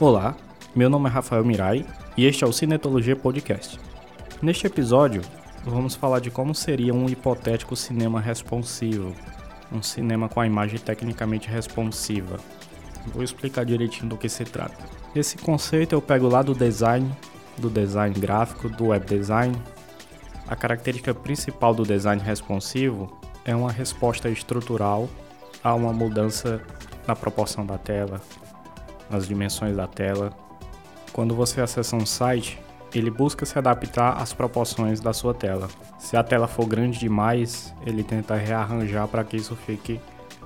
Olá, meu nome é Rafael Mirai e este é o Cinetologia Podcast. Neste episódio, vamos falar de como seria um hipotético cinema responsivo, um cinema com a imagem tecnicamente responsiva. Vou explicar direitinho do que se trata. Esse conceito eu pego lá do design, do design gráfico, do web design. A característica principal do design responsivo é uma resposta estrutural a uma mudança na proporção da tela, nas dimensões da tela. Quando você acessa um site, ele busca se adaptar às proporções da sua tela. Se a tela for grande demais, ele tenta rearranjar para que isso fique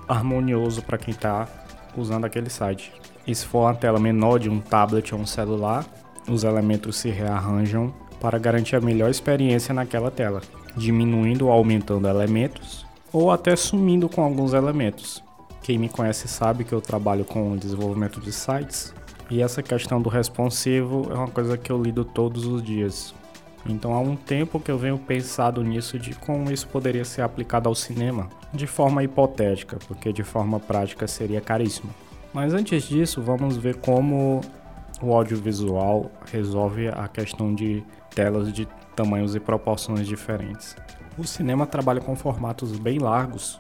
harmonioso para quem está usando aquele site. E se for uma tela menor de um tablet ou um celular, os elementos se rearranjam para garantir a melhor experiência naquela tela, diminuindo ou aumentando elementos ou até sumindo com alguns elementos. Quem me conhece sabe que eu trabalho com desenvolvimento de sites e essa questão do responsivo é uma coisa que eu lido todos os dias. Então há um tempo que eu venho pensado nisso de como isso poderia ser aplicado ao cinema, de forma hipotética, porque de forma prática seria caríssimo. Mas antes disso, vamos ver como o audiovisual resolve a questão de telas de tamanhos e proporções diferentes. O cinema trabalha com formatos bem largos,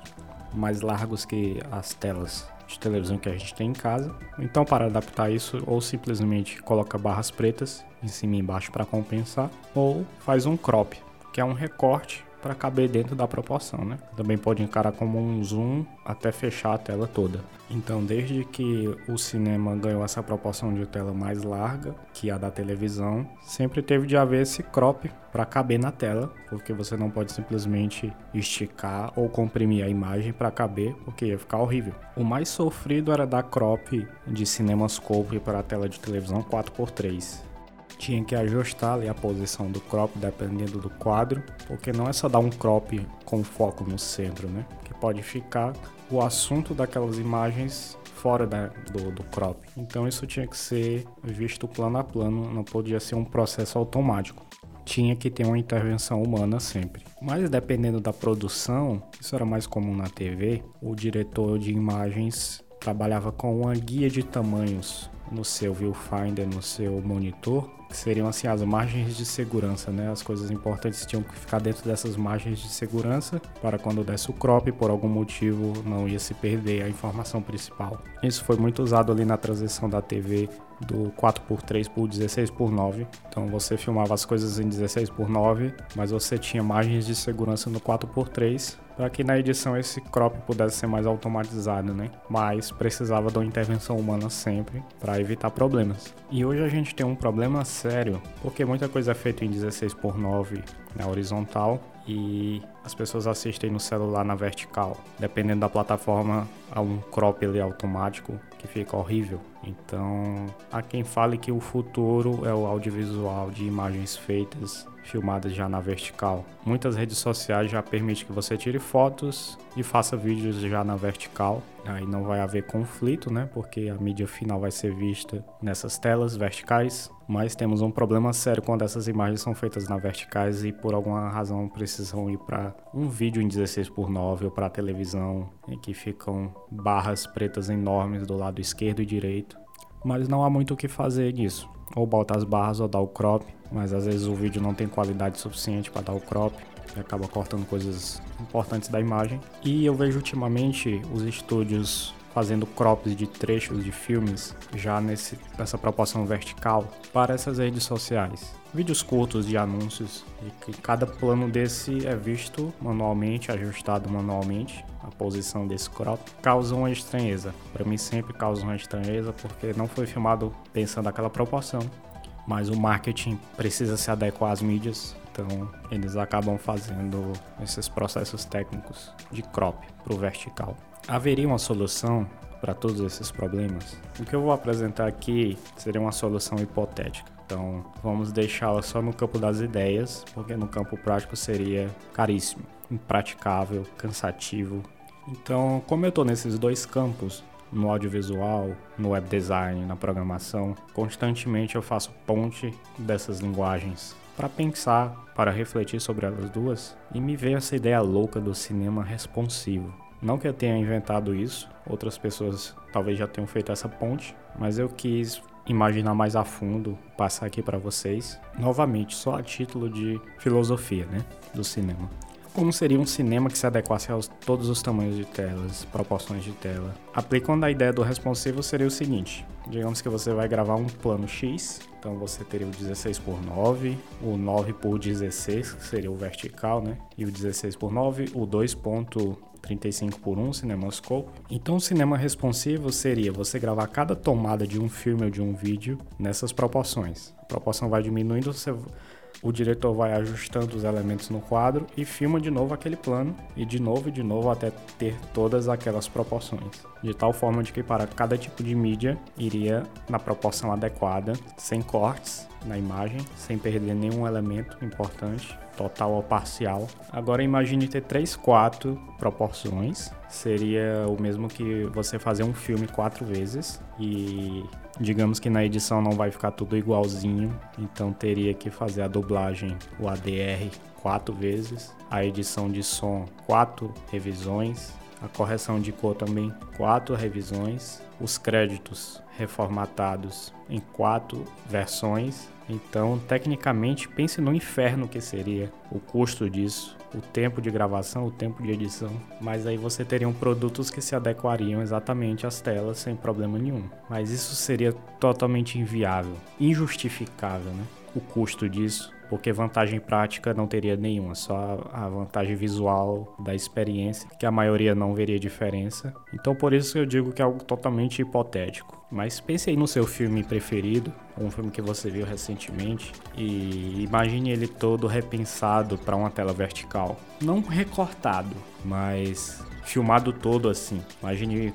mais largos que as telas de televisão que a gente tem em casa. Então, para adaptar isso, ou simplesmente coloca barras pretas em cima e embaixo para compensar, ou faz um crop, que é um recorte para caber dentro da proporção, né? Também pode encarar como um zoom até fechar a tela toda. Então, desde que o cinema ganhou essa proporção de tela mais larga que a da televisão, sempre teve de haver esse crop para caber na tela, porque você não pode simplesmente esticar ou comprimir a imagem para caber, porque ia ficar horrível. O mais sofrido era dar crop de CinemaScope para a tela de televisão 4x3 tinha que ajustar ali a posição do crop dependendo do quadro, porque não é só dar um crop com foco no centro, né? Que pode ficar o assunto daquelas imagens fora da, do, do crop. Então isso tinha que ser visto plano a plano, não podia ser um processo automático. Tinha que ter uma intervenção humana sempre. Mas dependendo da produção, isso era mais comum na TV, o diretor de imagens trabalhava com uma guia de tamanhos no seu viewfinder, no seu monitor, que seriam assim as margens de segurança, né? As coisas importantes tinham que ficar dentro dessas margens de segurança para quando desse o crop, por algum motivo não ia se perder a informação principal. Isso foi muito usado ali na transição da TV do 4x3 por 16 por 9. Então você filmava as coisas em 16 por 9, mas você tinha margens de segurança no 4x3 para que na edição esse crop pudesse ser mais automatizado, né? Mas precisava de uma intervenção humana sempre para evitar problemas. E hoje a gente tem um problema sério, porque muita coisa é feita em 16 por 9 na horizontal e as pessoas assistem no celular na vertical. Dependendo da plataforma, há um crop ali automático que fica horrível. Então, há quem fale que o futuro é o audiovisual de imagens feitas filmadas já na vertical. Muitas redes sociais já permitem que você tire fotos e faça vídeos já na vertical. Aí não vai haver conflito, né? Porque a mídia final vai ser vista nessas telas verticais. Mas temos um problema sério quando essas imagens são feitas na verticais e por alguma razão precisam ir para um vídeo em 16 por 9 ou para televisão em que ficam barras pretas enormes do lado esquerdo e direito. Mas não há muito o que fazer nisso. Ou bota as barras ou dá o crop, mas às vezes o vídeo não tem qualidade suficiente para dar o crop e acaba cortando coisas importantes da imagem. E eu vejo ultimamente os estúdios fazendo crops de trechos de filmes já nesse, nessa proporção vertical para essas redes sociais. Vídeos curtos de anúncios e que cada plano desse é visto manualmente, ajustado manualmente. Posição desse crop causa uma estranheza. Para mim sempre causa uma estranheza porque não foi filmado pensando naquela proporção. Mas o marketing precisa se adequar às mídias, então eles acabam fazendo esses processos técnicos de crop para o vertical. Haveria uma solução para todos esses problemas? O que eu vou apresentar aqui seria uma solução hipotética. Então, vamos deixá-la só no campo das ideias, porque no campo prático seria caríssimo, impraticável, cansativo. Então, como eu estou nesses dois campos, no audiovisual, no web design, na programação, constantemente eu faço ponte dessas linguagens para pensar, para refletir sobre elas duas e me veio essa ideia louca do cinema responsivo. Não que eu tenha inventado isso, outras pessoas talvez já tenham feito essa ponte, mas eu quis imaginar mais a fundo, passar aqui para vocês, novamente, só a título de filosofia, né, do cinema. Como seria um cinema que se adequasse a todos os tamanhos de telas, proporções de tela? Aplicando a ideia do responsivo seria o seguinte: digamos que você vai gravar um plano X, então você teria o 16 por 9, o 9 por 16, que seria o vertical, né? E o 16 por 9, o 2.35 por 1 CinemaScope. Então, o cinema responsivo seria você gravar cada tomada de um filme ou de um vídeo nessas proporções. A proporção vai diminuindo, você o diretor vai ajustando os elementos no quadro e filma de novo aquele plano e de novo e de novo até ter todas aquelas proporções, de tal forma de que para cada tipo de mídia iria na proporção adequada, sem cortes na imagem, sem perder nenhum elemento importante, total ou parcial. Agora imagine ter três, quatro proporções, seria o mesmo que você fazer um filme quatro vezes e Digamos que na edição não vai ficar tudo igualzinho, então teria que fazer a dublagem, o ADR, quatro vezes, a edição de som, quatro revisões, a correção de cor também, quatro revisões, os créditos reformatados em quatro versões. Então, tecnicamente, pense no inferno que seria o custo disso o tempo de gravação, o tempo de edição, mas aí você teria produtos que se adequariam exatamente às telas sem problema nenhum. Mas isso seria totalmente inviável, injustificável, né? O custo disso, porque vantagem prática não teria nenhuma, só a vantagem visual da experiência, que a maioria não veria diferença. Então por isso eu digo que é algo totalmente hipotético. Mas pense aí no seu filme preferido, um filme que você viu recentemente, e imagine ele todo repensado para uma tela vertical. Não recortado, mas filmado todo assim. Imagine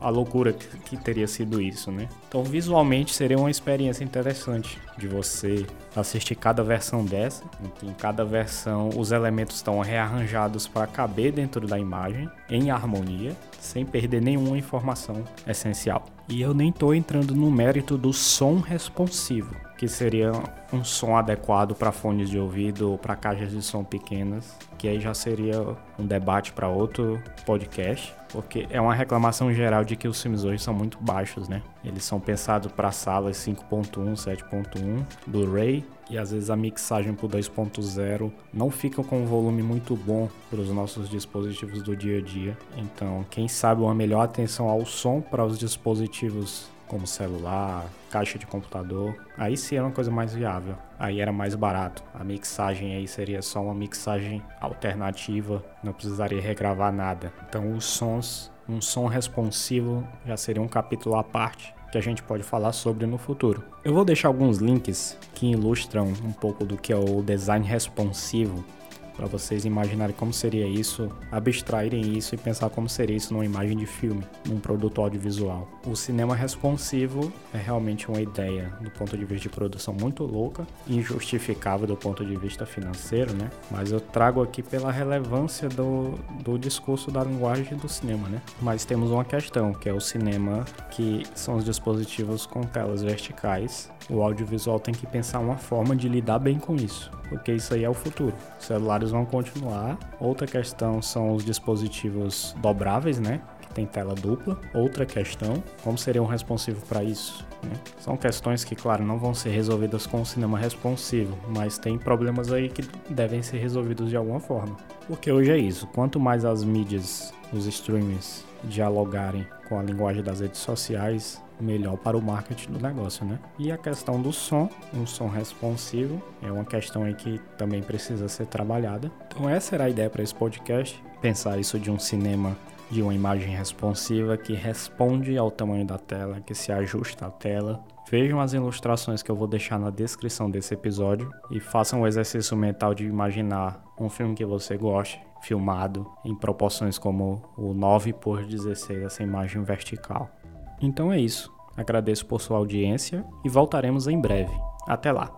a loucura que teria sido isso, né? Então, visualmente seria uma experiência interessante de você assistir cada versão dessa. Em cada versão, os elementos estão rearranjados para caber dentro da imagem em harmonia, sem perder nenhuma informação essencial. E eu nem estou entrando no mérito do som responsivo, que seria um som adequado para fones de ouvido ou para caixas de som pequenas, que aí já seria um debate para outro podcast, porque é uma reclamação geral de que os filmes hoje são muito baixos, né? Eles são pensados para salas 5.1, 7.1, Blu-ray, e às vezes a mixagem por 2.0 não fica com um volume muito bom para os nossos dispositivos do dia a dia. Então, quem sabe uma melhor atenção ao som para os dispositivos como celular, caixa de computador, aí sim era uma coisa mais viável. Aí era mais barato. A mixagem aí seria só uma mixagem alternativa, não precisaria regravar nada. Então os sons, um som responsivo já seria um capítulo à parte que a gente pode falar sobre no futuro. Eu vou deixar alguns links que ilustram um pouco do que é o design responsivo para vocês imaginarem como seria isso, abstraírem isso e pensar como seria isso numa imagem de filme, num produto audiovisual. O cinema responsivo é realmente uma ideia do ponto de vista de produção muito louca, injustificável do ponto de vista financeiro, né? Mas eu trago aqui pela relevância do, do discurso da linguagem do cinema, né? Mas temos uma questão, que é o cinema, que são os dispositivos com telas verticais. O audiovisual tem que pensar uma forma de lidar bem com isso porque isso aí é o futuro. Os celulares vão continuar. Outra questão são os dispositivos dobráveis, né? Que tem tela dupla. Outra questão, como seriam responsivo para isso? Né? São questões que, claro, não vão ser resolvidas com o cinema responsivo, mas tem problemas aí que devem ser resolvidos de alguma forma. Porque hoje é isso, quanto mais as mídias, os streamings dialogarem com a linguagem das redes sociais, melhor para o marketing do negócio, né? E a questão do som, um som responsivo, é uma questão aí que também precisa ser trabalhada. Então essa era a ideia para esse podcast, pensar isso de um cinema de uma imagem responsiva que responde ao tamanho da tela, que se ajusta à tela. Vejam as ilustrações que eu vou deixar na descrição desse episódio e façam o exercício mental de imaginar um filme que você goste, filmado em proporções como o 9 por 16, essa imagem vertical. Então é isso. Agradeço por sua audiência e voltaremos em breve. Até lá!